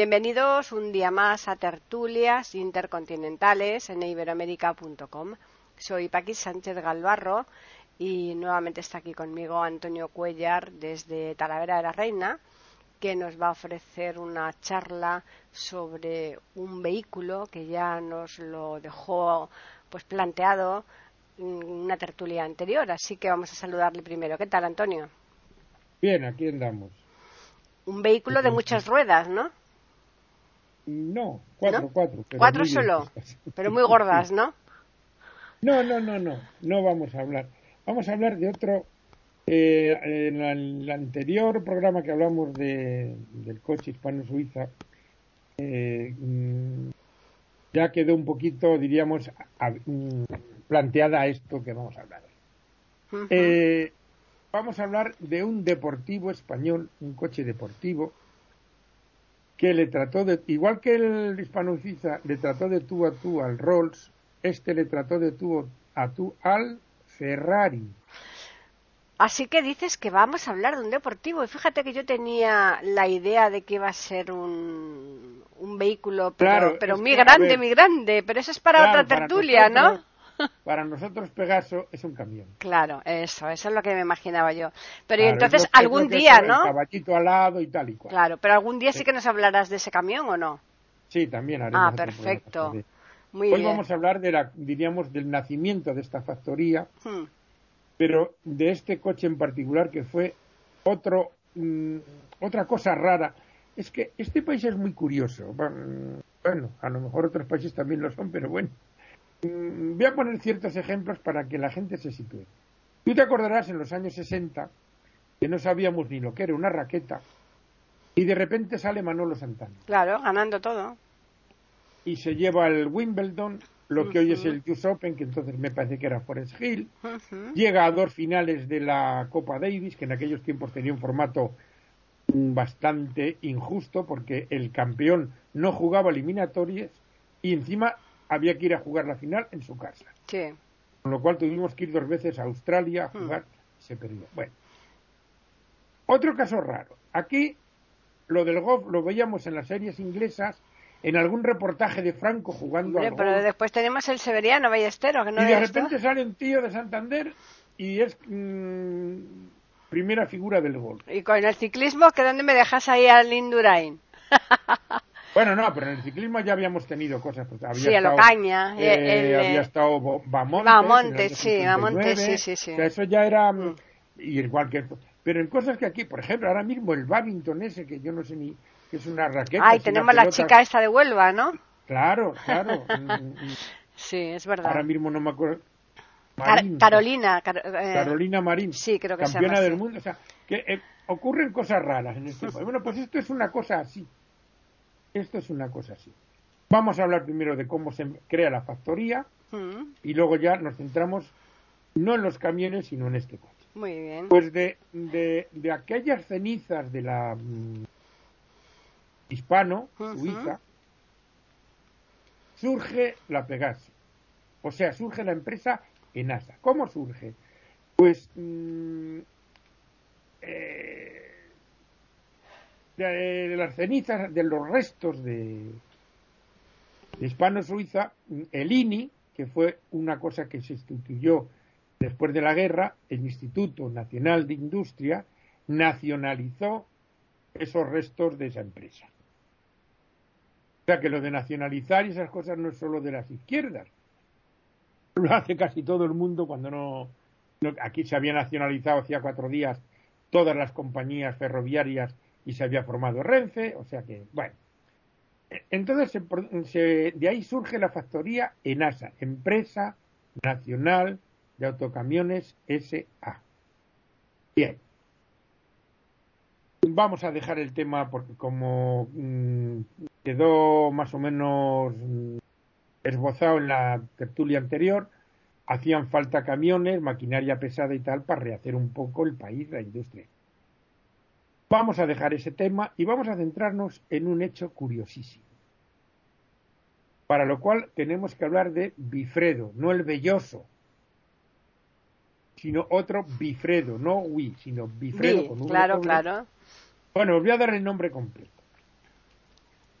Bienvenidos un día más a Tertulias Intercontinentales en iberoamérica.com. Soy Paqui Sánchez Galvarro y nuevamente está aquí conmigo Antonio Cuellar desde Talavera de la Reina que nos va a ofrecer una charla sobre un vehículo que ya nos lo dejó pues planteado en una tertulia anterior, así que vamos a saludarle primero. ¿Qué tal, Antonio? Bien, aquí andamos. Un vehículo de muchas ruedas, ¿no? No, cuatro, cuatro. cuatro solo, pero muy gordas, ¿no? No, no, no, no, no vamos a hablar. Vamos a hablar de otro. Eh, en el anterior programa que hablamos de, del coche hispano-suiza, eh, mm, ya quedó un poquito, diríamos, mm, planteada esto que vamos a hablar. Eh, vamos a hablar de un deportivo español, un coche deportivo, que le trató de, igual que el hispano-suiza le trató de tú a tú al Rolls, este le trató de tú a tú al Ferrari. Así que dices que vamos a hablar de un deportivo. Y fíjate que yo tenía la idea de que iba a ser un, un vehículo, pero, pero muy grande, muy grande. Pero eso es para otra tertulia, ¿no? Para nosotros Pegaso es un camión. Claro, eso, eso es lo que me imaginaba yo. Pero entonces algún día, ¿no? caballito al lado y tal y cual. Claro, pero algún día sí, que nos hablarás de ese camión o no? Sí, también haremos. Ah, perfecto. Muy Hoy vamos a hablar de la, diríamos, del nacimiento de esta factoría, hmm. pero de este coche en particular que fue otro, mm, otra cosa rara. Es que este país es muy curioso. Bueno, a lo mejor otros países también lo son, pero bueno. Mm, voy a poner ciertos ejemplos para que la gente se sitúe. Tú te acordarás en los años 60 que no sabíamos ni lo que era una raqueta y de repente sale Manolo Santana. Claro, ganando todo. Y se lleva el Wimbledon, lo que hoy es el US Open, que entonces me parece que era Forest Hill. Llega a dos finales de la Copa Davis, que en aquellos tiempos tenía un formato bastante injusto porque el campeón no jugaba eliminatorias y encima había que ir a jugar la final en su casa. Sí. Con lo cual tuvimos que ir dos veces a Australia a hmm. jugar. Se perdió. Bueno. Otro caso raro. Aquí lo del golf lo veíamos en las series inglesas, en algún reportaje de Franco jugando Hombre, pero después tenemos el Severiano Ballestero, que no Y de repente sale un tío de Santander y es mm, primera figura del golf. Y con el ciclismo, ¿que dónde me dejas ahí al Indurain? Bueno, no, pero en el ciclismo ya habíamos tenido cosas. Pues había sí, estado, Locaña. Eh, había estado Bamontes. Bamontes, sí, Bamontes, sí, sí, sí. eso ya era. Mm. Y igual que. Pero en cosas que aquí, por ejemplo, ahora mismo el Babington ese, que yo no sé ni. que es una raqueta. Ay, tenemos la chica esta de Huelva, ¿no? Claro, claro. Mm, mm, sí, es verdad. Ahora mismo no me acuerdo. Carolina. Eh, Carolina Marín. Sí, creo que Campeona del mundo. O sea, que eh, ocurren cosas raras en este país. Bueno, pues esto es una cosa así. Esto es una cosa así. Vamos a hablar primero de cómo se crea la factoría mm. y luego ya nos centramos no en los camiones, sino en este coche. Muy bien. Pues de, de, aquellas cenizas de la mm, hispano, Suiza, surge la Pegaso. O sea, surge la empresa ENASA. ¿Cómo surge? Pues mm, eh, de, las cenizas, de los restos de, hispano-suiza, el INI, que fue una cosa que se instituyó después de la guerra, el Instituto Nacional de Industria nacionalizó esos restos de esa empresa. O sea que lo de nacionalizar esas cosas no es solo de las izquierdas. Lo hace casi todo el mundo cuando no aquí se había nacionalizado hacía cuatro días todas las compañías ferroviarias y se había formado Renfe, o sea que, bueno. Entonces, de ahí surge la factoría ENASA, Empresa Nacional de Autocamiones SA. Bien. Vamos a dejar el tema porque como mm, quedó más o menos mm, esbozado en la tertulia anterior, hacían falta camiones, maquinaria pesada y tal para rehacer un poco el país, la industria. Vamos a dejar ese tema y vamos a centrarnos en un hecho curiosísimo. Para lo cual tenemos que hablar de Bifredo, no el velloso, sino otro Bifredo, no Wii, sino Bifredo con un Claro, claro. Bueno, os voy a dar el nombre completo.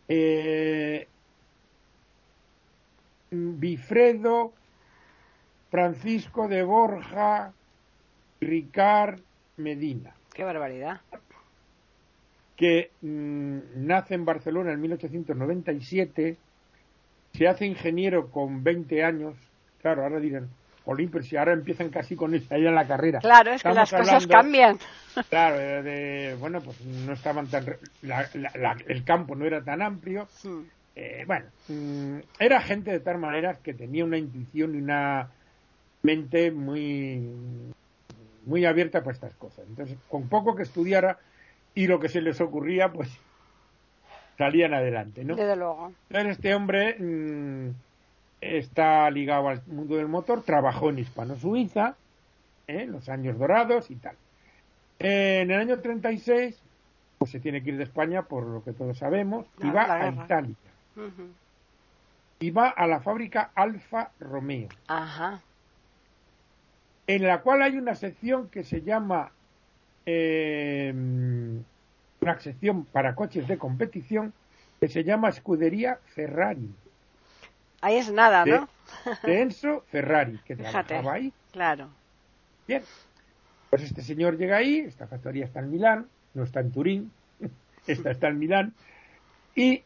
Eh, Bifredo Francisco de Borja Ricard Medina. Qué barbaridad. Que mm, nace en Barcelona en 1897, se hace ingeniero con 20 años. Claro, ahora dirán, Olimpio, si ahora empiezan casi con ya en la carrera. Claro, es que las cosas cambian. Claro, de, bueno, pues no estaban tan. el campo no era tan amplio. Eh, bueno, mm, era gente de tal manera que tenía una intuición y una mente muy, muy abierta para estas cosas. Entonces, con poco que estudiara y lo que se les ocurría, pues salían adelante, ¿no? Desde luego. Entonces, este hombre mm, está ligado al mundo del motor, trabajó en Hispano-Suiza, ¿eh? los años dorados y tal. en el año 36, pues se tiene que ir de España, por lo que todos sabemos, y va a Italia. Y va a la fábrica Alfa Romeo. Ajá en la cual hay una sección que se llama eh, una sección para coches de competición que se llama Escudería Ferrari. Ahí es nada, ¿no? De Enzo Ferrari, que trabajaba ahí. Claro. Bien. Pues este señor llega ahí, esta factoría está en Milán, no está en Turín, esta está en Milán, y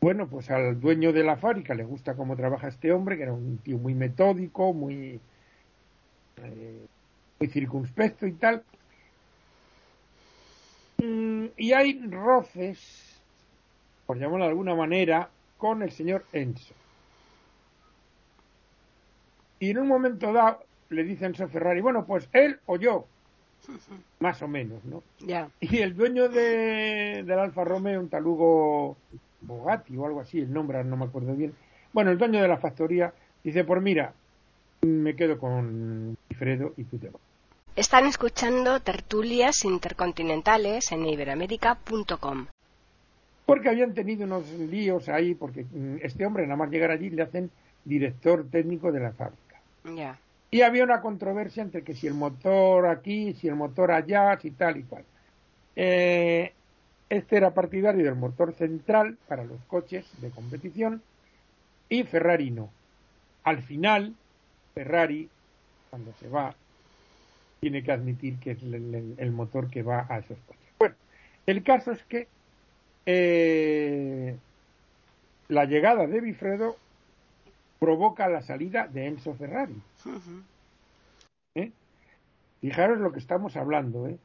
bueno, pues al dueño de la fábrica le gusta cómo trabaja este hombre, que era un tío muy metódico, muy eh, muy circunspecto y tal. Mm, y hay roces, por llamarlo de alguna manera, con el señor Enzo. Y en un momento dado le dice Enzo Ferrari, bueno, pues él o yo, más o menos, ¿no? Y el dueño de, del Alfa Romeo, un talugo Bogatti o algo así, el nombre no me acuerdo bien. Bueno, el dueño de la factoría dice, pues mira, me quedo con Fredo y tú te vas. Están escuchando tertulias intercontinentales en iberoamérica.com. Porque habían tenido unos líos ahí, porque mm, este hombre nada más llegar allí le hacen director técnico de la fábrica. Ya. Y había una controversia entre que si el motor aquí, si el motor allá, si tal y cual. Eh, este era partidario del motor central para los coches de competición y Ferrari no. Al final, Ferrari, cuando se va, tiene que admitir que es el, motor que va a esos coches. Bueno, el caso es que eh, la llegada de Bifredo provoca la salida de Enzo Ferrari. ¿Eh? Fijaros lo que estamos hablando, ¿eh?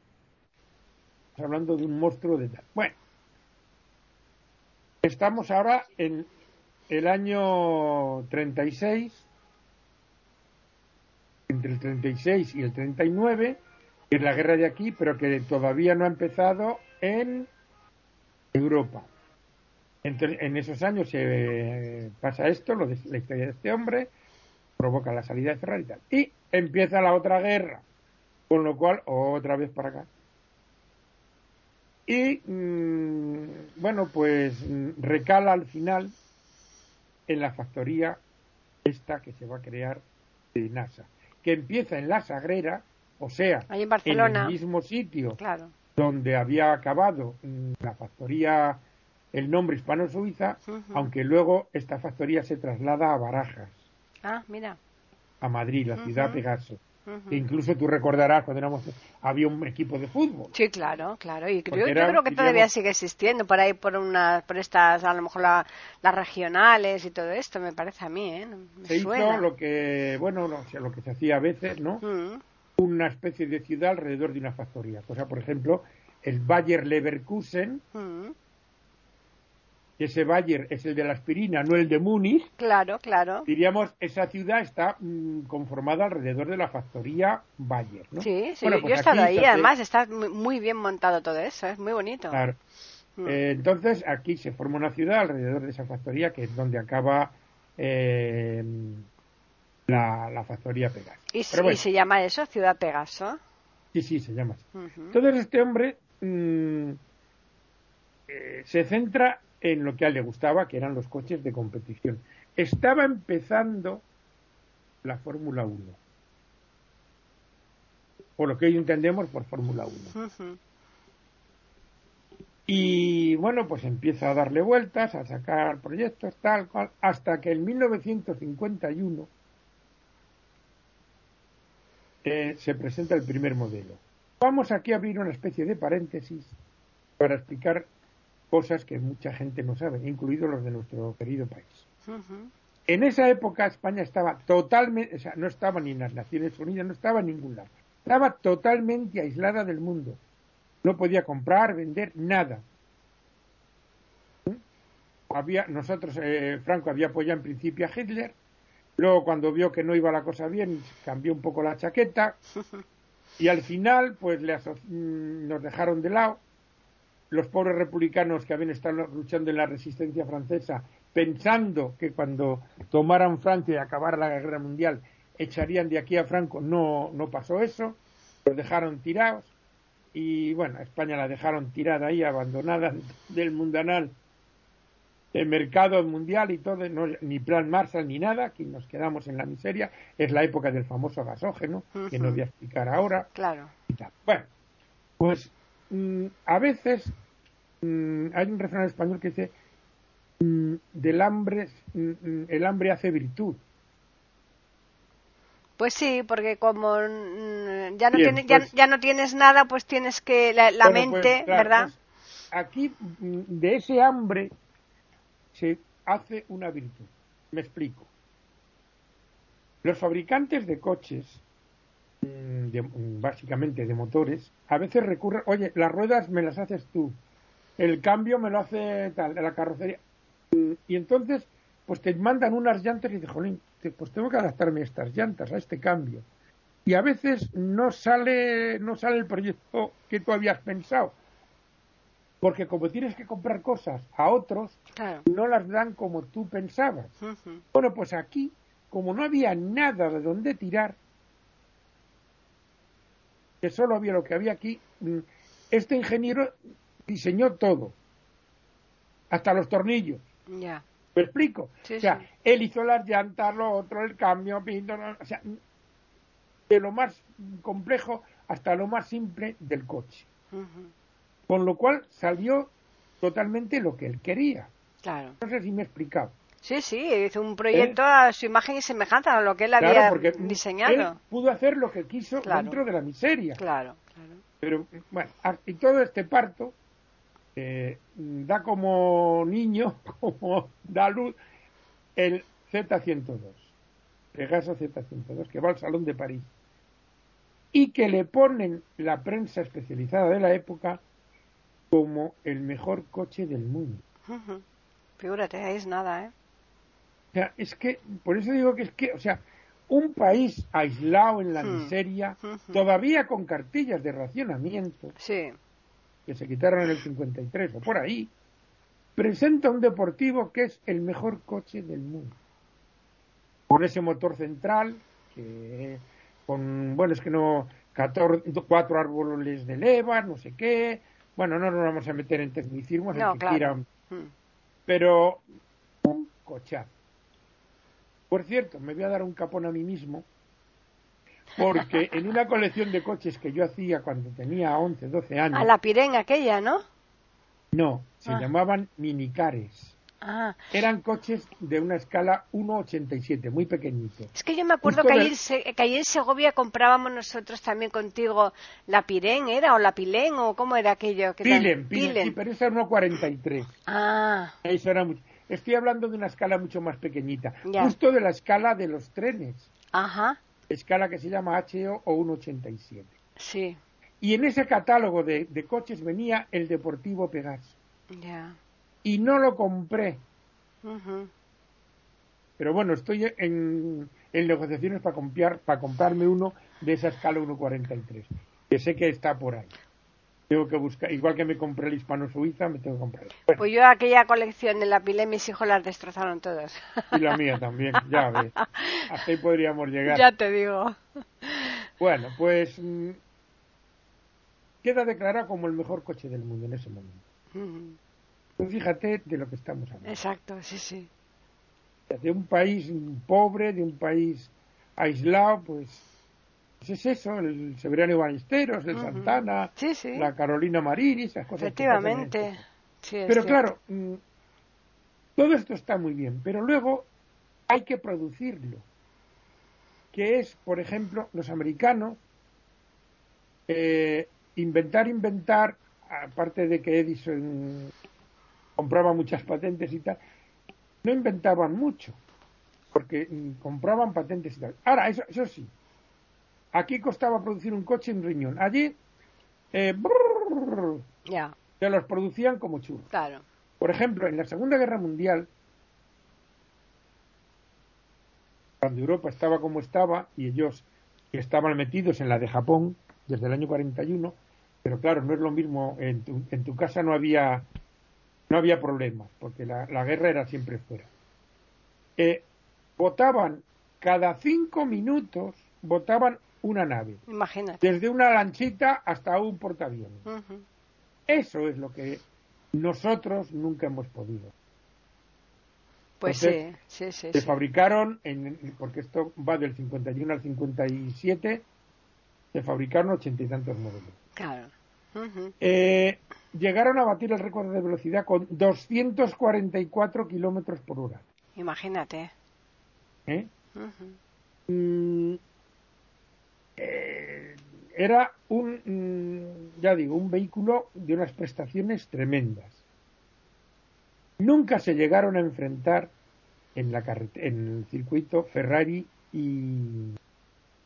Estamos hablando de un monstruo de tal. Bueno, estamos ahora en el año 36 entre el 36 y el 39, que es la guerra de aquí, pero que todavía no ha empezado en Europa. en esos años se pasa esto, lo de la historia de este hombre, provoca la salida de Ferrari y tal. Y empieza la otra guerra, con lo cual otra vez para acá. Y mm, bueno, pues mm, recala al final en la factoría esta que se va a crear de NASA que empieza en la Sagrera, o sea, en, el mismo sitio donde había acabado la factoría, el nombre hispano-suiza, aunque luego esta factoría se traslada a Barajas. Ah, mira. A Madrid, la ciudad Pegaso. Incluso tú recordarás cuando éramos, había un equipo de fútbol. Sí, claro, claro. Y yo, creo que todavía sigue existiendo por ahí, por una, por estas, a lo mejor las regionales y todo esto, me parece a mí, ¿eh? se hizo lo que, bueno, lo que se hacía a veces, ¿no? Una especie de ciudad alrededor de una factoría. O sea, por ejemplo, el Bayer Leverkusen, ese Bayer es el de la aspirina, no el de Múnich. Claro, claro. Diríamos, esa ciudad está mm, conformada alrededor de la factoría Bayer, ¿no? Sí, sí, yo he pues estado ahí, además está muy bien montado todo eso, es muy bonito. Claro. Hmm. Eh, entonces aquí se forma una ciudad alrededor de esa factoría que es donde acaba eh, la, factoría Pegaso. ¿Y, se llama eso, Ciudad Pegaso? Sí, sí, se llama así. Entonces este hombre mm, eh, se centra en lo que a él le gustaba, que eran los coches de competición. Estaba empezando la Fórmula 1. Por lo que hoy entendemos por Fórmula 1. Y bueno, pues empieza a darle vueltas, a sacar proyectos, tal cual, hasta que en 1951 eh, se presenta el primer modelo. Vamos aquí a abrir una especie de paréntesis para explicar cosas que mucha gente no sabe, incluidos los de nuestro querido país. En esa época España estaba totalmente, o sea, no estaba ni en las Naciones Unidas, no estaba en ningún lado. Estaba totalmente aislada del mundo. No podía comprar, vender, nada. Había, nosotros, eh, Franco había apoyado en principio a Hitler, luego cuando vio que no iba la cosa bien, cambió un poco la chaqueta, y al final, pues le mm, nos dejaron de lado. Los pobres republicanos que habían estado luchando en la resistencia francesa, pensando que cuando tomaran Francia y acabara la guerra mundial, echarían de aquí a Franco, no, no pasó eso, los dejaron tirados. Y bueno, España la dejaron tirada ahí, abandonada del mundanal, el mercado mundial y todo, ni plan Marshall ni nada, aquí nos quedamos en la miseria, es la época del famoso gasógeno, que no voy a explicar ahora. Claro. Bueno, pues mm, a veces mm, hay un refrán español que dice, mm, del hambre, el hambre hace virtud. Pues sí, porque como ya no, tienes, pues ya, no tienes nada, pues tienes que la, pues, mente, ¿verdad? Pues, aquí de ese hambre se hace una virtud. Me explico. Los fabricantes de coches, mm, básicamente de motores, a veces recurren, oye, las ruedas me las haces tú, el cambio me lo hace tal, la carrocería. Y entonces, pues te mandan unas llantas y dices, jolín, pues tengo que adaptarme a estas llantas, a este cambio. Y a veces no sale, no sale el proyecto que tú habías pensado. Porque como tienes que comprar cosas a otros, no las dan como tú pensabas. Bueno, pues aquí, como no había nada de donde tirar, que solo había lo que había aquí, mm, este ingeniero diseñó todo, hasta los tornillos. Ya. ¿Me explico? o sea, él hizo las llantas, lo otro, el cambio, pinto, o sea, de lo más complejo hasta lo más simple del coche. Con lo cual salió totalmente lo que él quería. Claro. No sé si me he explicado. Sí, sí, hizo un proyecto a su imagen y semejanza a lo que él había diseñado. Él pudo hacer lo que quiso dentro de la miseria. Claro, claro. Pero, bueno, y todo este parto eh, da como niño, como da luz, el Z102, Pegaso Z102, que va al Salón de París, y que le ponen la prensa especializada de la época como el mejor coche del mundo. Figúrate, es nada, ¿eh? O sea, es que, por eso digo que es que, o sea, un país aislado en la hmm. miseria, todavía con cartillas de racionamiento, sí que se quitaron en el 53 o por ahí, presenta un deportivo que es el mejor coche del mundo. Con ese motor central, que con, bueno, es que no, cuatro árboles de leva, no sé qué. Bueno, no nos vamos a meter en tecnicismos, no, claro. Hmm. pero un cochazo. Por cierto, me voy a dar un capón a mí mismo porque en una colección de coches que yo hacía cuando tenía 11, 12 años. A la Pirén aquella, ¿no? No, se ah. llamaban minicares. Ah. Eran coches de una escala 1,87, muy pequeñito. Es que yo me acuerdo que, ahí en Segovia comprábamos nosotros también contigo la Pirén, ¿era? ¿O la Pilén? ¿O cómo era aquello? Que Pilen, Pilen, sí, pero esa era 1,43. Ah. Eso era mucho. Estoy hablando de una escala mucho más pequeñita. Justo de la escala de los trenes. Ajá escala que se llama HO o 187. Sí. Y en ese catálogo de, coches venía el Deportivo Pegaso. Ya. Y no lo compré. Pero bueno, estoy en, negociaciones para, comprar, para comprarme uno de esa escala 143, que sé que está por ahí. Tengo que buscar, igual que me compré el hispano-suiza, me tengo que comprar. Pues yo aquella colección de la pile, mis hijos las destrozaron todas. Y la mía también, ya ves. Hasta ahí podríamos llegar. Ya te digo. Bueno, pues mm, queda declarado como el mejor coche del mundo en ese momento. Pues fíjate de lo que estamos hablando. Exacto, sí, sí. De un país pobre, de un país aislado, pues es eso, el Severiano Ballesteros, el Santana, la Carolina Marini, esas cosas. Efectivamente. pero claro, mm, todo esto está muy bien, pero luego hay que producirlo. Que es, por ejemplo, los americanos, eh, inventar, inventar, aparte de que Edison compraba muchas patentes y tal, no inventaban mucho, porque mm, compraban patentes y tal. Ahora, eso, eso sí, Aquí costaba producir un coche en riñón. Allí, eh, ya. se los producían como churros. Claro. Por ejemplo, en la Segunda Guerra Mundial, cuando Europa estaba como estaba y ellos estaban metidos en la de Japón desde el año 41, pero claro, no es lo mismo, en tu, en tu casa no había, no había problemas, porque la, guerra era siempre fuera. Eh, votaban cada cinco minutos, votaban una nave. Imagínate. Desde una lanchita hasta un portaaviones. Eso es lo que nosotros nunca hemos podido. Pues sí, sí, sí. Se fabricaron, en, porque esto va del 51 al 57, se fabricaron ochenta y tantos modelos. Claro. Eh, llegaron a batir el récord de velocidad con 244 kilómetros por hora. Imagínate. ¿Eh? Era un, mm, ya digo, un vehículo de unas prestaciones tremendas. Nunca se llegaron a enfrentar en, la en el circuito Ferrari y,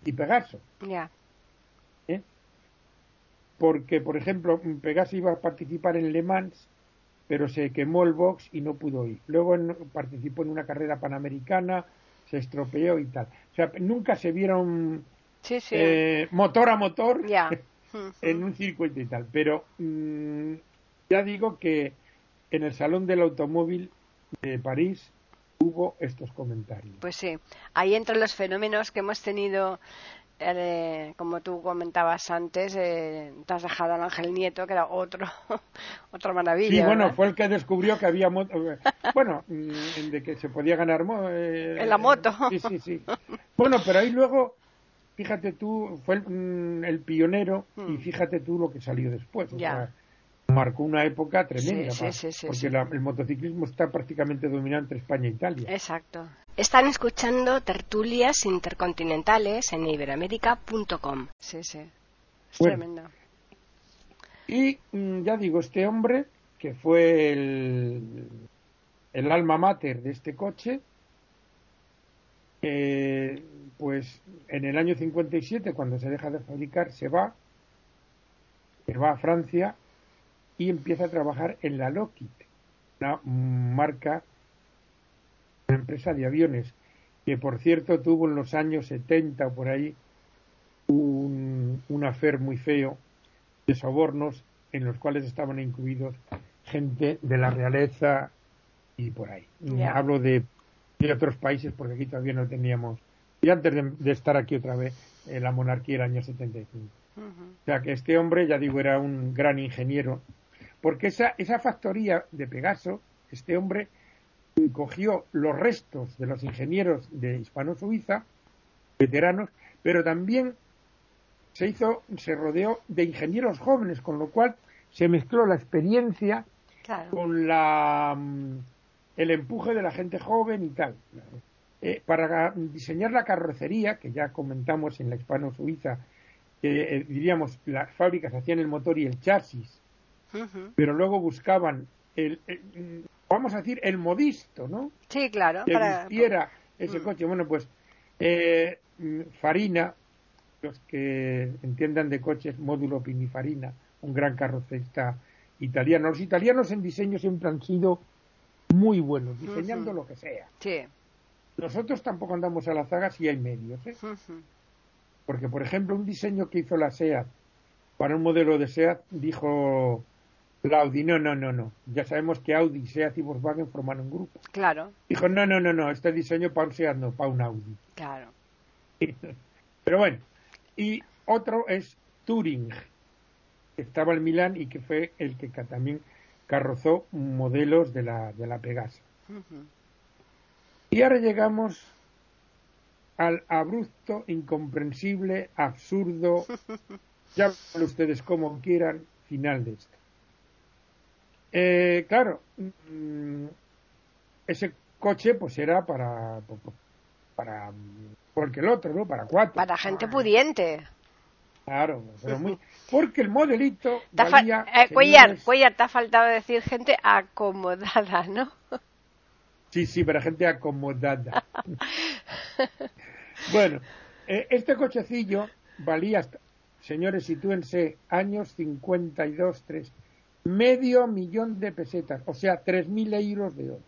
y Pegaso. ¿Eh? Porque, por ejemplo, Pegaso iba a participar en Le Mans, pero se quemó el box y no pudo ir. Luego participó en una carrera panamericana, se estropeó y tal. O sea, nunca se vieron eh, motor a motor en un circuito y tal. Pero mm, ya digo que en el Salón del Automóvil de París hubo estos comentarios. Pues sí, ahí entre los fenómenos que hemos tenido, eh, como tú comentabas antes, eh, te has dejado al Ángel Nieto, que era otro, otra maravilla. Sí, bueno, fue el que descubrió que había moto, bueno, mm, de que se podía ganar en la moto. Sí, sí, sí. Bueno, pero ahí luego fíjate tú, fue el, mm, pionero y hmm. fíjate tú lo que salió después. O sea, marcó una época tremenda, porque el motociclismo está prácticamente dominado entre España e Italia. Exacto. Están escuchando tertulias intercontinentales en iberoamérica.com. Sí, sí. Es tremendo. Y mm, ya digo, este hombre, que fue el, el alma mater de este coche, eh, pues en el año 57, cuando se deja de fabricar, se va, se va a Francia y empieza a trabajar en la Lockheed, una marca, una empresa de aviones, que por cierto tuvo en los años 70 o por ahí un, un afer muy feo de sobornos en los cuales estaban incluidos gente de la realeza y por ahí. Hablo de, de otros países porque aquí todavía no teníamos y antes de, estar aquí otra vez, en la monarquía del año 75. O sea que este hombre, ya digo, era un gran ingeniero, porque esa, esa factoría de Pegaso, este hombre cogió los restos de los ingenieros de Hispano-Suiza, veteranos, pero también se hizo, se rodeó de ingenieros jóvenes, con lo cual se mezcló la experiencia con la, mm, el empuje de la gente joven y tal. Eh, para diseñar la carrocería, que ya comentamos en la hispano-suiza, eh, diríamos, las fábricas hacían el motor y el chasis, pero luego buscaban el, vamos a decir, el modisto, ¿no? Sí, claro. Que para... ese mm. coche. Bueno, pues eh, Farina, los que entiendan de coches, módulo Pinifarina, un gran carrocerista italiano. Los italianos en diseño siempre han sido muy buenos, diseñando lo que sea. Sí. Nosotros tampoco andamos a la zaga si hay medios. ¿eh? Porque, por ejemplo, un diseño que hizo la SEAT para un modelo de SEAT, dijo la Audi, no, no, no, no. Ya sabemos que Audi, SEAT y Volkswagen forman un grupo. Claro. Dijo, no, no, no, no, este diseño para un SEAT no, para un Audi. Claro. Pero bueno, y otro es Turing, que estaba en Milán y que fue el que también carrozó modelos de la, de la Pegasa. Y ahora llegamos al abrupto, incomprensible, absurdo, llámenlo ustedes como quieran, final de esto. Eh, claro, mm, ese coche pues era para, para porque el otro, ¿no? Para cuatro. Para gente pudiente. Claro, pero muy... Porque el modelito valía, eh, Cuellar, Cuellar, te ha faltado decir gente acomodada, ¿no? Sí, sí, para gente acomodada. bueno, eh, este cochecillo valía, señores, sitúense, años 52, 3, medio millón de pesetas, o sea, 3.000 euros de oro.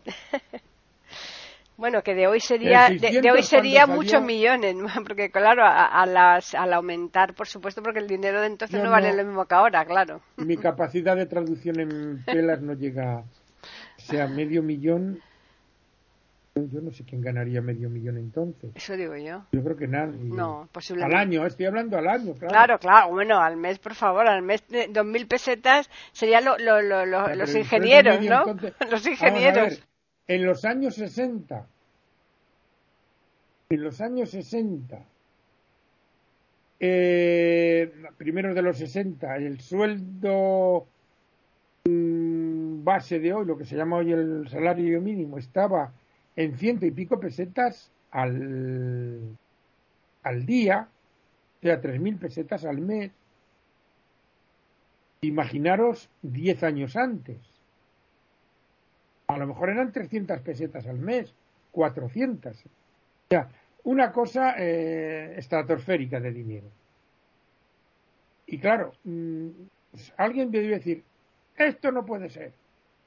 Bueno, que de hoy sería, de, hoy sería muchos millones, porque claro, a, las, al aumentar, por supuesto, porque el dinero de entonces no, vale lo mismo que ahora, claro. Mi capacidad de traducción en telas no llega, o sea, medio millón. Yo no sé quién ganaría medio millón entonces. Eso digo yo. Yo creo que nadie. No, posiblemente. Al año, estoy hablando al año, claro. Claro, claro. Bueno, al mes, por favor, al mes, dos mil pesetas serían lo, lo, los ingenieros, ¿no? los ingenieros en los años 60, en los años 60, eh, primero de los 60, el sueldo mm, base de hoy, lo que se llama hoy el salario mínimo, estaba en ciento y pico pesetas al, al día, o sea, tres mil pesetas al mes. Imaginaros diez años antes a lo mejor eran 300 pesetas al mes, 400. O sea, una cosa eh, estratosférica de dinero. Y claro, mm, pues alguien debe decir, esto no puede ser.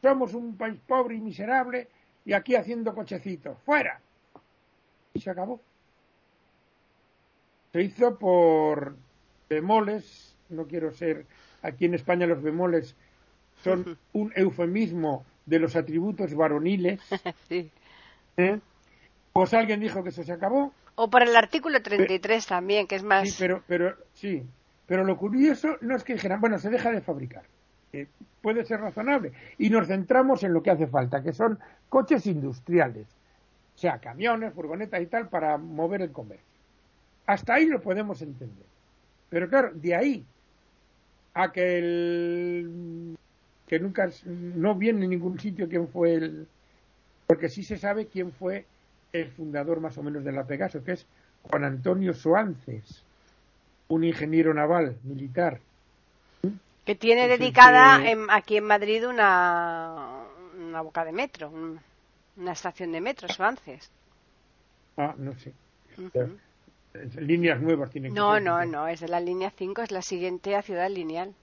Somos un país pobre y miserable y aquí haciendo cochecitos. ¡Fuera! Y se acabó. Se hizo por bemoles, no quiero ser, aquí en España los bemoles son un eufemismo de los atributos varoniles. sí. ¿eh? Pues alguien dijo que eso se acabó. O por el artículo 33 también, que es más. Sí, pero, pero, sí. Pero lo curioso no es que dijeran, bueno, se deja de fabricar. Puede ser razonable. Y nos centramos en lo que hace falta, que son coches industriales. O sea, camiones, furgonetas y tal, para mover el comercio. Hasta ahí lo podemos entender. Pero claro, de ahí a que el que nunca no viene en ningún sitio quién fue el porque sí se sabe quién fue el fundador más o menos de la Pegaso, que es Juan Antonio Soances, un ingeniero naval militar. Que tiene dedicada aquí en Madrid una, una boca de metro, una estación de metro, Soances. Ah, no sé. Líneas nuevas tienen que No, no, no, es de la línea 5, es la siguiente a Ciudad Lineal.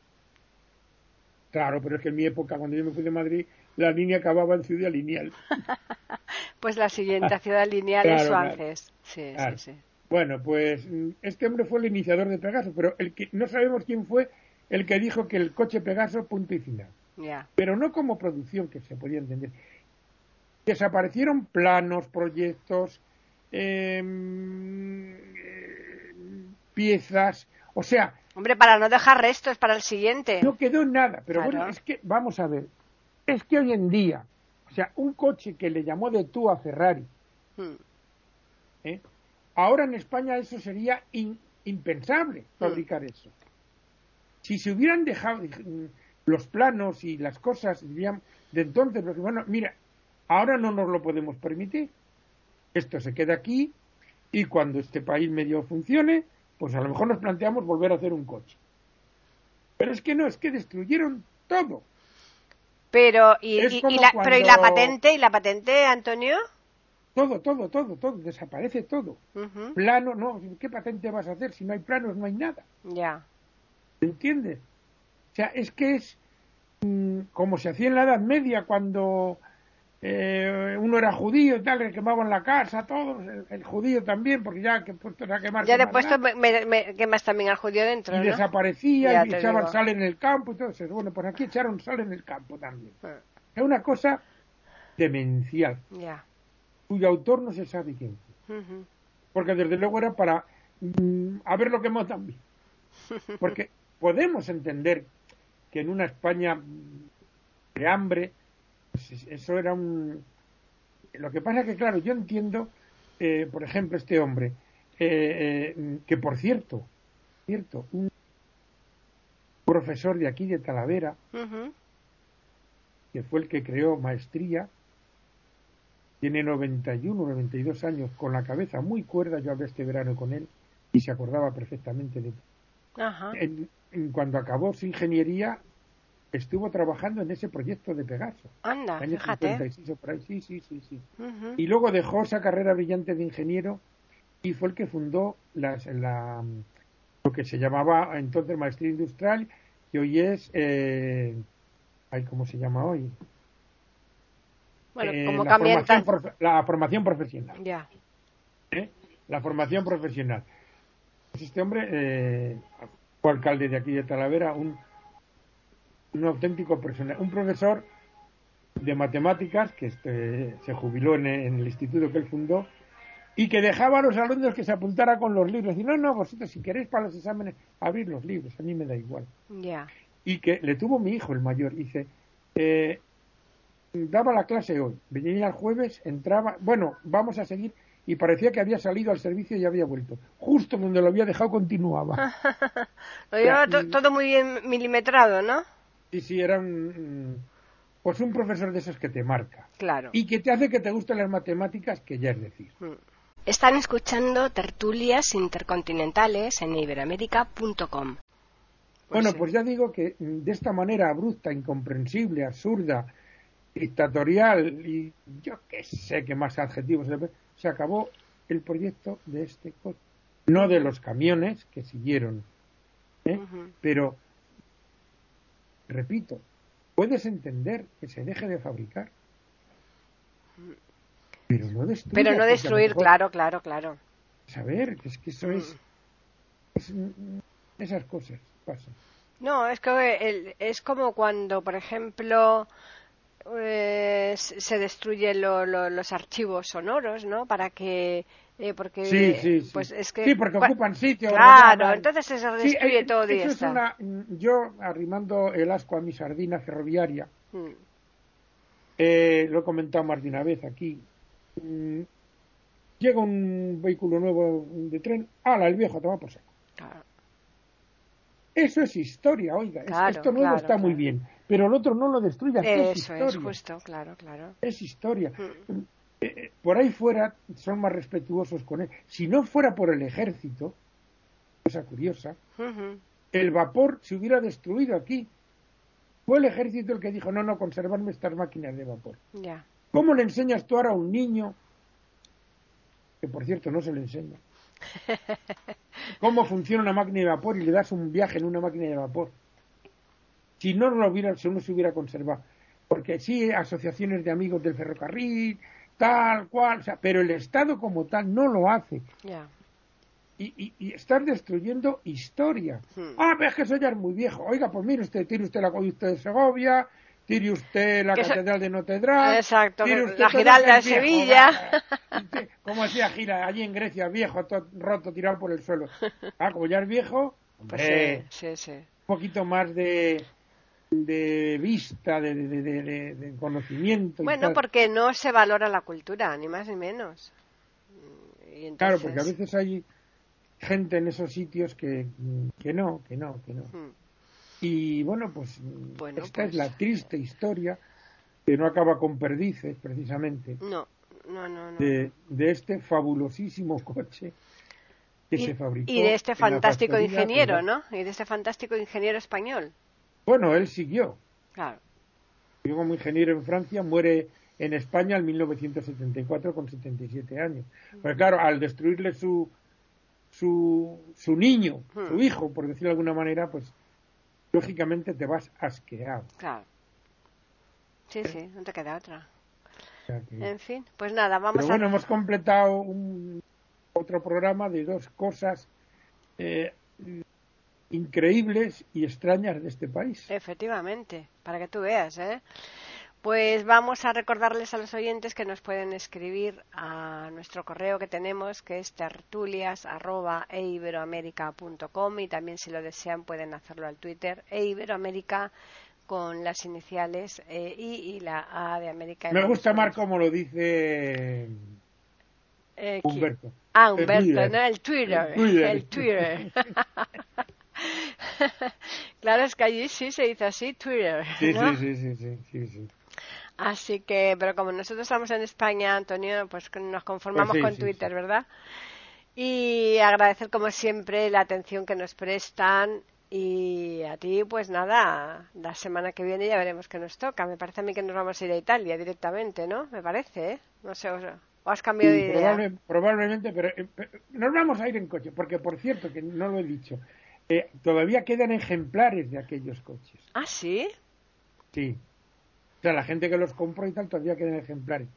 Claro, pero es que en mi época, cuando yo me fui de Madrid, la línea acababa en Ciudad Lineal. pues la siguiente Ciudad Lineal es Suárez. Sí, sí, sí. Bueno, pues mm, este hombre fue el iniciador de Pegaso, pero el que no sabemos quién fue el que dijo que el coche Pegaso punto y final. Pero no como producción, que se podía entender. Desaparecieron planos, proyectos, em, eh, piezas, o sea, Hombre, para no dejar restos para el siguiente. No quedó nada, pero bueno, es que, vamos a ver, es que hoy en día, o sea, un coche que le llamó de tú a Ferrari, hmm. ¿eh? ahora en España eso sería impensable hmm. fabricar eso. Si se hubieran dejado los planos y las cosas, dirían, de entonces, bueno, mira, ahora no nos lo podemos permitir. Esto se queda aquí y cuando este país medio funcione, pues a lo mejor nos planteamos volver a hacer un coche. Pero es que no, es que destruyeron todo. Pero y, la, pero y la patente y la patente, Antonio. Todo, todo, todo, todo desaparece todo. Plano, no, ¿qué patente vas a hacer? Si no hay planos no hay nada. Ya. ¿Entiendes? O sea, es que es mm, como se hacía en la Edad Media cuando eh, uno era judío y tal, le quemaban la casa, todos, el, judío también, porque ya que puestos a quemar. Ya de puesto me, quemas también al judío dentro. Y desaparecía y echaban sal en el campo y todo eso. Bueno, pues aquí echaron sal en el campo también. Ah. Es una cosa demencial. Ya. Cuyo autor no se sabe quién Porque desde luego era para mm, a ver lo que también. Porque podemos entender que en una España de hambre pues eso era un... Lo que pasa es que, claro, yo entiendo, eh, por ejemplo, este hombre, eh, eh, que por cierto, cierto, un profesor de aquí de Talavera, que fue el que creó maestría, tiene 91, 92 años, con la cabeza muy cuerda, yo hablé este verano con él y se acordaba perfectamente de en, cuando acabó su ingeniería, estuvo trabajando en ese proyecto de Pegaso. Anda, fíjate. Sí, sí, sí, sí. Y luego dejó esa carrera brillante de ingeniero y fue el que fundó las, la, lo que se llamaba entonces maestría industrial y hoy es, eh, ¿cómo se llama hoy? Bueno, eh, como la, formación, la formación profesional. Ya. ¿Eh? La formación profesional. Pues este hombre eh, fue alcalde de aquí de Talavera, un un auténtico personaje, un profesor de matemáticas que este, se jubiló en, el instituto que él fundó y que dejaba a los alumnos que se apuntara con los libros. Y no, no, vosotros si queréis para los exámenes, abrir los libros, a mí me da igual. Y que le tuvo mi hijo, el mayor, dice, eh, daba la clase hoy, venía el jueves, entraba, bueno, vamos a seguir, y parecía que había salido al servicio y había vuelto. Justo donde lo había dejado continuaba. lo llevaba todo muy bien milimetrado, ¿no? Sí, sí, era un, pues un profesor de esos que te marca. Claro. Y que te hace que te gusten las matemáticas, que ya es decir. Mm. Están escuchando tertulias intercontinentales en iberamérica.com. Pues bueno, pues ya digo que de esta manera abrupta, incomprensible, absurda, dictatorial y yo qué sé qué más adjetivos se acabó el proyecto de este coche. No de los camiones que siguieron, ¿eh? pero repito, puedes entender que se deje de fabricar, pero no destruir. Pero no destruir, claro, claro, claro. Saber que es que eso es, esas cosas pasan. No, es que es como cuando, por ejemplo, eh, se destruyen los archivos sonoros, ¿no? Para que eh, porque sí, sí, pues es que sí porque ocupan sitio claro entonces se destruye todo eso es una, yo arrimando el asco a mi sardina ferroviaria mm. eh, lo he comentado más de una vez aquí mm, llega un vehículo nuevo de tren ¡hala! el viejo toma por saco eso es historia oiga esto nuevo está muy bien pero el otro no lo destruya eso es, justo claro claro es historia mm. Eh, eh, por ahí fuera son más respetuosos con él. Si no fuera por el ejército, cosa curiosa, el vapor se hubiera destruido aquí. Fue el ejército el que dijo, no, no, conservarme estas máquinas de vapor. ¿Cómo le enseñas tú ahora a un niño, que por cierto no se le enseña, cómo funciona una máquina de vapor y le das un viaje en una máquina de vapor? Si no lo hubiera, si no se hubiera conservado. Porque sí, asociaciones de amigos del ferrocarril, tal cual, o sea, pero el Estado como tal no lo hace. Y, y, y, estar destruyendo historia. Hmm. Ah, ves que soy ya muy viejo. Oiga, pues mire usted, tire usted la usted de Segovia, tire usted la Catedral de Notre Dame. Exacto, la Giralda de Sevilla. como decía Gira, allí en Grecia, viejo, todo roto, tirado por el suelo. Ah, como ya es viejo, pues sí, sí, sí. un poquito más de, de vista, de, de, conocimiento. Bueno, porque no se valora la cultura, ni más ni menos. Claro, porque a veces hay gente en esos sitios que, que no, que no, que no. Hmm. Y bueno, pues esta es la pues, triste historia que no acaba con perdices, precisamente. No, no, no. De, este fabulosísimo coche que se fabricó. Y de este fantástico ingeniero, ¿no? Y de este fantástico ingeniero español. Bueno, él siguió. Claro. como ingeniero en Francia, muere en España en 1974 con 77 años. Pero claro, al destruirle su, su, su niño, su hmm. hijo, por decirlo de alguna manera, pues lógicamente te vas asqueado. Claro. Sí, sí, no te queda otra. En fin, pues nada, vamos Pero bueno, hemos completado un, otro programa de dos cosas eh, increíbles y extrañas de este país. Efectivamente, para que tú veas, ¿eh? Pues vamos a recordarles a los oyentes que nos pueden escribir a nuestro correo que tenemos, que es tertulias.eiberoamerica.com y también si lo desean pueden hacerlo al Twitter eiberoamerica con las iniciales eh, I y la A de América. Me gusta más como lo dice Eh, Humberto. Ah, El Humberto, Twitter. ¿no? El Twitter. El Twitter. El Twitter. claro, es que allí sí se dice así, Twitter. Sí, sí, sí, sí, sí, sí. Así que, pero como nosotros estamos en España, Antonio, pues nos conformamos Pues sí, con sí, Twitter, sí. ¿verdad? Y agradecer como siempre la atención que nos prestan y a ti, pues nada, la semana que viene ya veremos qué nos toca. Me parece a mí que nos vamos a ir a Italia directamente, ¿no? Me parece, ¿eh? No sé, o, has cambiado de idea. probable- probablemente, pero, eh, pero nos vamos a ir en coche, porque por cierto, que no lo he dicho, eh, todavía quedan ejemplares de aquellos coches. Ah, sí. Sí. O sea, la gente que los compró y tal, todavía quedan ejemplares.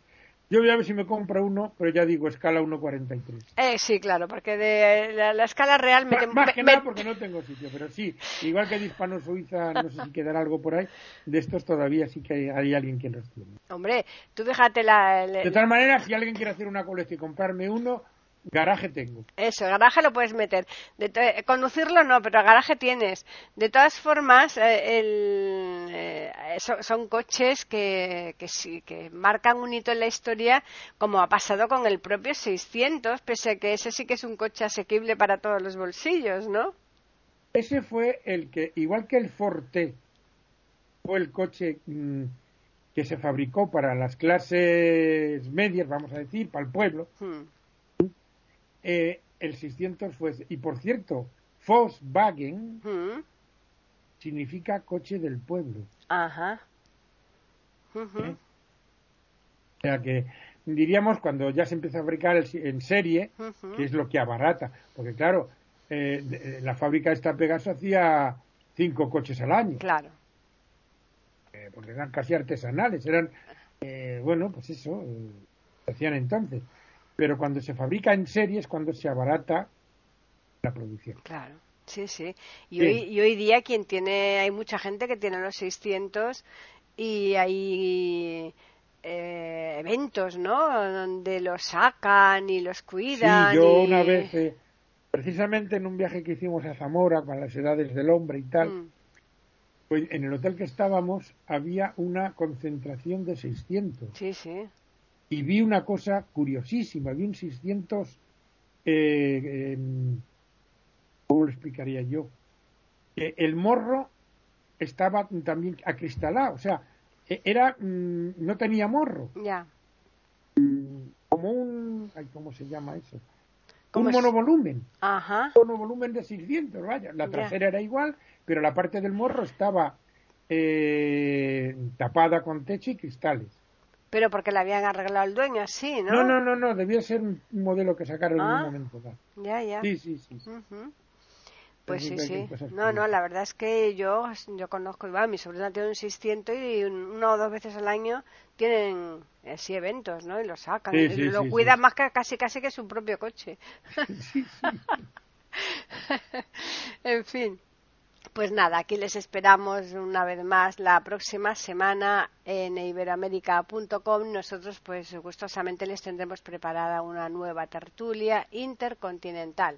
Yo voy a ver si me compro uno, pero ya digo, escala 1.43. Eh, sí, claro, porque de la, la escala real me, Más, que me- nada porque no tengo sitio, pero sí, igual que de Hispano-Suiza, no sé si quedará algo por ahí, de estos todavía sí que hay, hay alguien que los tiene. Hombre, tú fíjate la, el- De tal manera, si alguien quiere hacer una colección y comprarme uno, garaje tengo. Eso, garaje lo puedes meter. De eh, conducirlo no, pero el garaje tienes. De todas formas, eh, el, eh, so- son coches que, que sí, que marcan un hito en la historia, como ha pasado con el propio 600, pese a que ese sí que es un coche asequible para todos los bolsillos, ¿no? Ese fue el que, igual que el Forte, fue el coche mm, que se fabricó para las clases medias, vamos a decir, para el pueblo. Hmm. Eh, el 600 fue. Y por cierto, Volkswagen Hmm. significa coche del pueblo. Ajá. ¿Eh? O sea que diríamos cuando ya se empieza a fabricar el- en serie, que es lo que abarata, porque claro, eh, de- la fábrica esta Pegaso hacía cinco coches al año, Claro. eh, porque eran casi artesanales, eran, eh, bueno, pues eso, eh, hacían entonces. Pero cuando se fabrica en serie es cuando se abarata la producción. Claro, sí, sí. Y hoy, y hoy día quien tiene, hay mucha gente que tiene los 600 y hay eh, eventos, ¿no? Donde los sacan y los cuidan. Sí, yo y- una vez, eh, precisamente en un viaje que hicimos a Zamora con las edades del hombre y tal, Mm, pues en el hotel que estábamos había una concentración de 600 Sí, sí. Y vi una cosa curiosísima, vi un 600, eh, em, ¿cómo lo explicaría yo? Que el morro estaba también acristalado, o sea, e- era, mm, no tenía morro, Ya. como un, ay, ¿cómo se llama eso? ¿Cómo Un es? monovolumen. Ajá. monovolumen de 600, vaya. La Ya. trasera era igual, pero la parte del morro estaba eh, tapada con techo y cristales. Pero porque le habían arreglado el dueño así, ¿no? No, no, no, no, debía ser un modelo que sacaron en Ah. un momento dado. Ya, ya. Sí, sí, sí. Pues sí, sí. No, no, la verdad es que yo, yo conozco, igual, mi sobrina tiene un 600 y un- una o dos veces al año tienen así eventos, ¿no? Y lo sacan. Sí, y sí, lo sí, cuidan más que casi casi que su propio coche. Sí, sí. en fin. Pues nada, aquí les esperamos una vez más la próxima semana en iberoamérica.com. Nosotros, pues gustosamente les tendremos preparada una nueva tertulia intercontinental.